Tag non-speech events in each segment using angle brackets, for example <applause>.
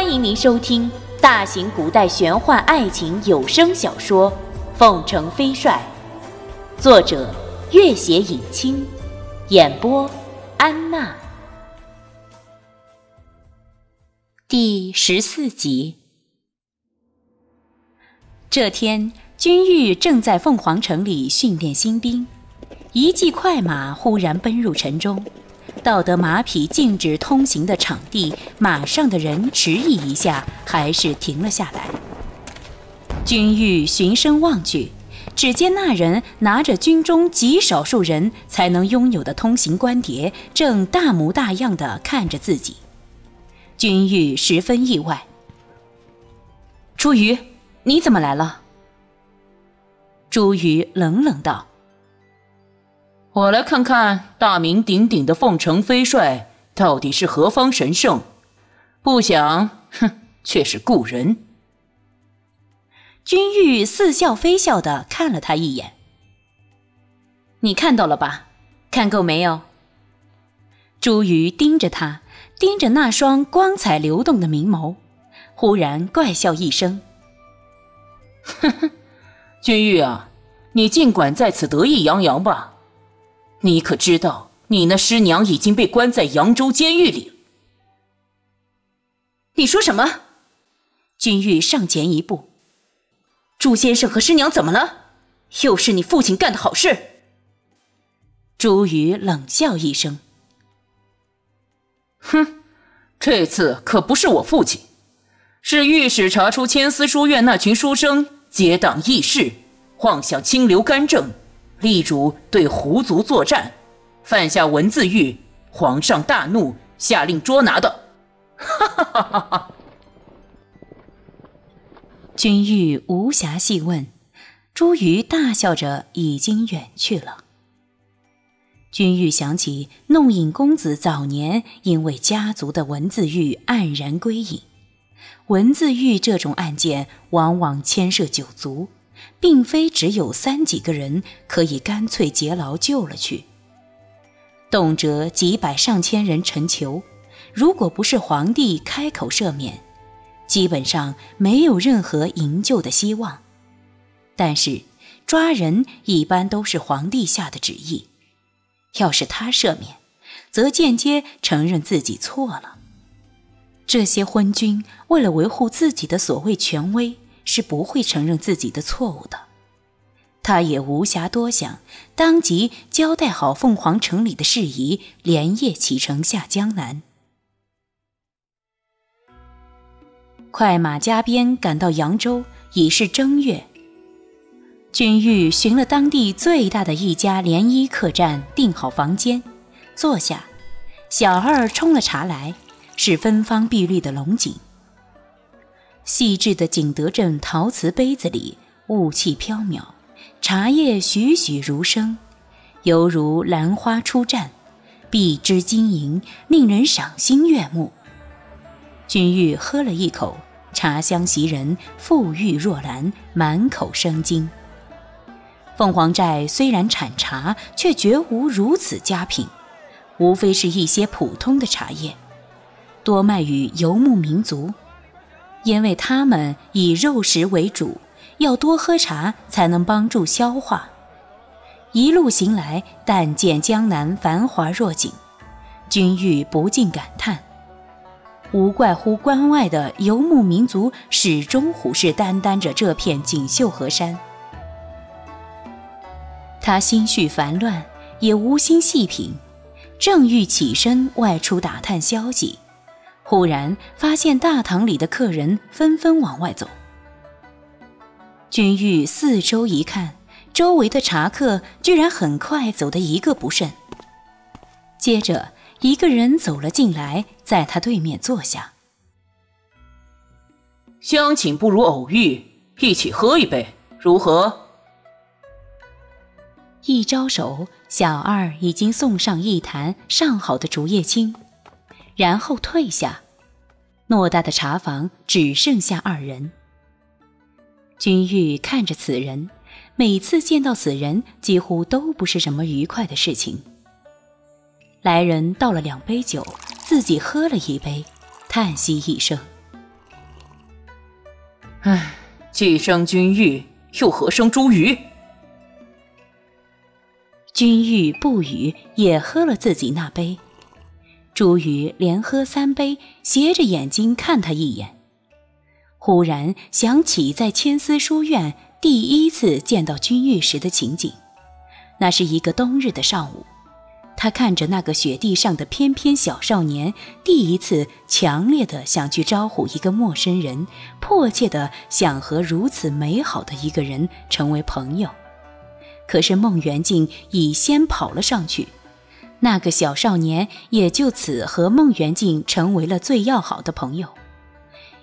欢迎您收听大型古代玄幻爱情有声小说《凤城飞帅》，作者：月写影清，演播：安娜。第十四集。这天，君玉正在凤凰城里训练新兵，一骑快马忽然奔入城中。到得马匹禁止通行的场地，马上的人迟疑一下，还是停了下来。君玉循声望去，只见那人拿着军中极少数人才能拥有的通行官牒，正大模大样的看着自己。君玉十分意外：“朱瑜，你怎么来了？”朱瑜冷冷道。我来看看大名鼎鼎的凤城飞帅到底是何方神圣，不想，哼，却是故人。君玉似笑非笑的看了他一眼。你看到了吧？看够没有？朱瑜盯着他，盯着那双光彩流动的明眸，忽然怪笑一声：“哼 <laughs> 哼，君玉啊，你尽管在此得意洋洋吧。”你可知道，你那师娘已经被关在扬州监狱里？你说什么？君玉上前一步。朱先生和师娘怎么了？又是你父亲干的好事？朱瑜冷笑一声：“哼，这次可不是我父亲，是御史查出千丝书院那群书生结党议事，妄想清流干政。”力主对狐族作战，犯下文字狱，皇上大怒，下令捉拿的。哈哈哈哈哈！君玉无暇细问，朱瑜大笑着已经远去了。君玉想起弄影公子早年因为家族的文字狱黯然归隐，文字狱这种案件往往牵涉九族。并非只有三几个人可以干脆劫牢救了去，动辄几百上千人陈囚，如果不是皇帝开口赦免，基本上没有任何营救的希望。但是抓人一般都是皇帝下的旨意，要是他赦免，则间接承认自己错了。这些昏君为了维护自己的所谓权威。是不会承认自己的错误的，他也无暇多想，当即交代好凤凰城里的事宜，连夜启程下江南。快马加鞭赶到扬州，已是正月。君玉寻了当地最大的一家联衣客栈，订好房间，坐下。小二冲了茶来，是芬芳碧绿的龙井。细致的景德镇陶瓷杯子里，雾气飘渺，茶叶栩栩如生，犹如兰花初绽，碧枝晶莹，令人赏心悦目。君玉喝了一口，茶香袭人，馥郁若兰，满口生津。凤凰寨虽然产茶，却绝无如此佳品，无非是一些普通的茶叶，多卖与游牧民族。因为他们以肉食为主，要多喝茶才能帮助消化。一路行来，但见江南繁华若锦，君玉不禁感叹：无怪乎关外的游牧民族始终虎视眈眈着这片锦绣河山。他心绪烦乱，也无心细品，正欲起身外出打探消息。忽然发现大堂里的客人纷纷往外走，君玉四周一看，周围的茶客居然很快走得一个不剩。接着一个人走了进来，在他对面坐下。相请不如偶遇，一起喝一杯，如何？一招手，小二已经送上一坛上好的竹叶青。然后退下，偌大的茶房只剩下二人。君玉看着此人，每次见到此人，几乎都不是什么愉快的事情。来人倒了两杯酒，自己喝了一杯，叹息一声：“唉，既生君玉，又何生茱萸？君玉不语，也喝了自己那杯。茱萸连喝三杯，斜着眼睛看他一眼。忽然想起在千丝书院第一次见到君玉时的情景，那是一个冬日的上午，他看着那个雪地上的翩翩小少年，第一次强烈的想去招呼一个陌生人，迫切的想和如此美好的一个人成为朋友。可是孟元敬已先跑了上去。那个小少年也就此和孟元敬成为了最要好的朋友，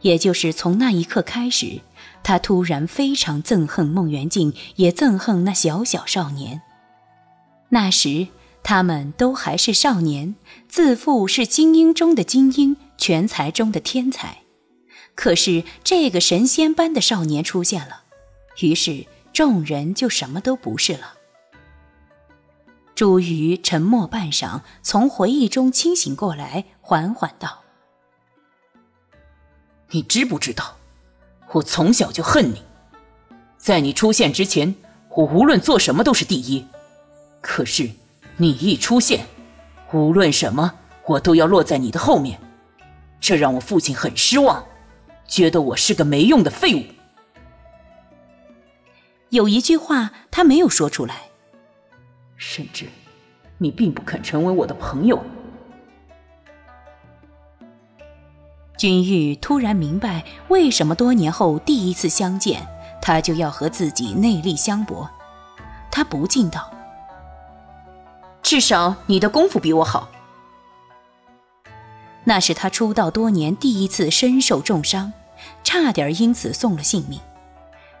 也就是从那一刻开始，他突然非常憎恨孟元敬，也憎恨那小小少年。那时他们都还是少年，自负是精英中的精英，全才中的天才。可是这个神仙般的少年出现了，于是众人就什么都不是了。朱瑜沉默半晌，从回忆中清醒过来，缓缓道：“你知不知道，我从小就恨你。在你出现之前，我无论做什么都是第一。可是你一出现，无论什么，我都要落在你的后面。这让我父亲很失望，觉得我是个没用的废物。有一句话，他没有说出来。”甚至，你并不肯成为我的朋友。君玉突然明白，为什么多年后第一次相见，他就要和自己内力相搏。他不禁道：“至少你的功夫比我好。”那是他出道多年第一次身受重伤，差点因此送了性命。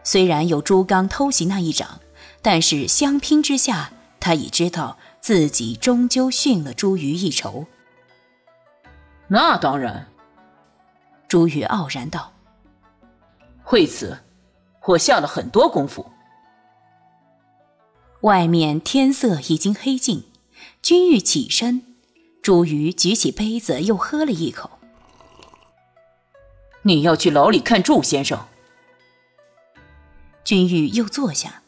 虽然有朱刚偷袭那一掌，但是相拼之下。他已知道自己终究逊了朱瑜一筹。那当然，朱瑜傲然道：“为此，我下了很多功夫。”外面天色已经黑尽，君玉起身，朱瑜举起杯子又喝了一口。你要去牢里看祝先生。君玉又坐下。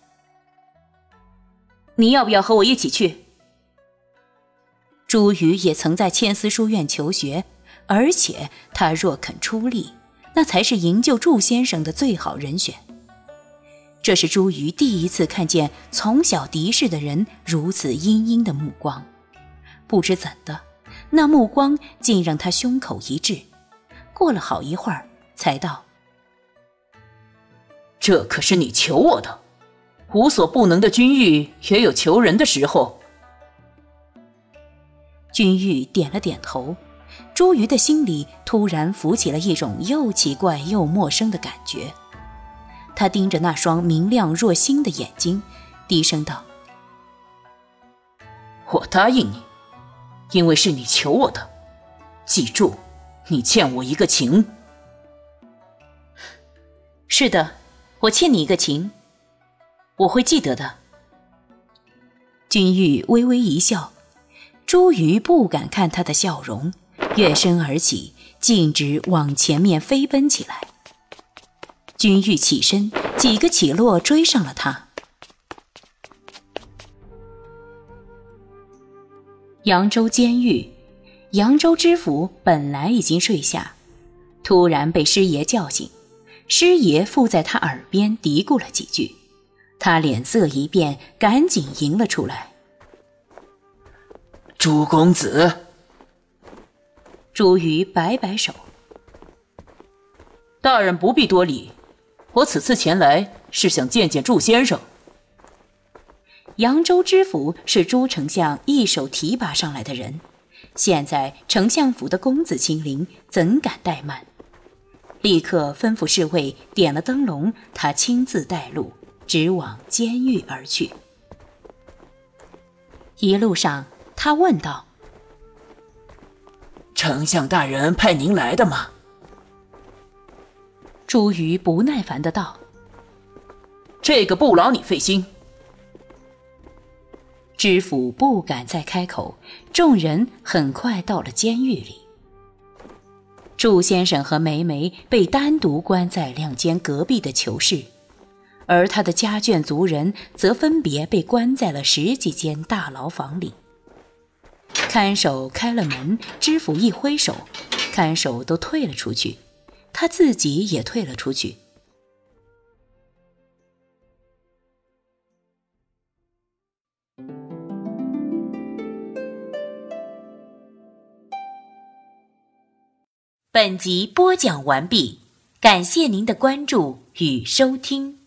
你要不要和我一起去？朱宇也曾在千丝书院求学，而且他若肯出力，那才是营救祝先生的最好人选。这是朱瑜第一次看见从小敌视的人如此阴阴的目光，不知怎的，那目光竟让他胸口一滞。过了好一会儿，才道：“这可是你求我的。”无所不能的君玉也有求人的时候。君玉点了点头，朱瑜的心里突然浮起了一种又奇怪又陌生的感觉。他盯着那双明亮若星的眼睛，低声道：“我答应你，因为是你求我的。记住，你欠我一个情。”“是的，我欠你一个情。”我会记得的。君玉微微一笑，朱瑜不敢看他的笑容，跃身而起，径直往前面飞奔起来。君玉起身，几个起落追上了他。扬州监狱，扬州知府本来已经睡下，突然被师爷叫醒，师爷附在他耳边嘀咕了几句。他脸色一变，赶紧迎了出来。朱公子，朱瑜摆摆手：“大人不必多礼，我此次前来是想见见祝先生。”扬州知府是朱丞相一手提拔上来的人，现在丞相府的公子亲临，怎敢怠慢？立刻吩咐侍卫点了灯笼，他亲自带路。直往监狱而去。一路上，他问道：“丞相大人派您来的吗？”朱瑜不耐烦的道：“这个不劳你费心。”知府不敢再开口。众人很快到了监狱里。祝先生和梅梅被单独关在两间隔壁的囚室，而他的家眷族人则分别被关在了十几间大牢房里。看守开了门，知府一挥手，看守都退了出去，他自己也退了出去。本集播讲完毕，感谢您的关注与收听。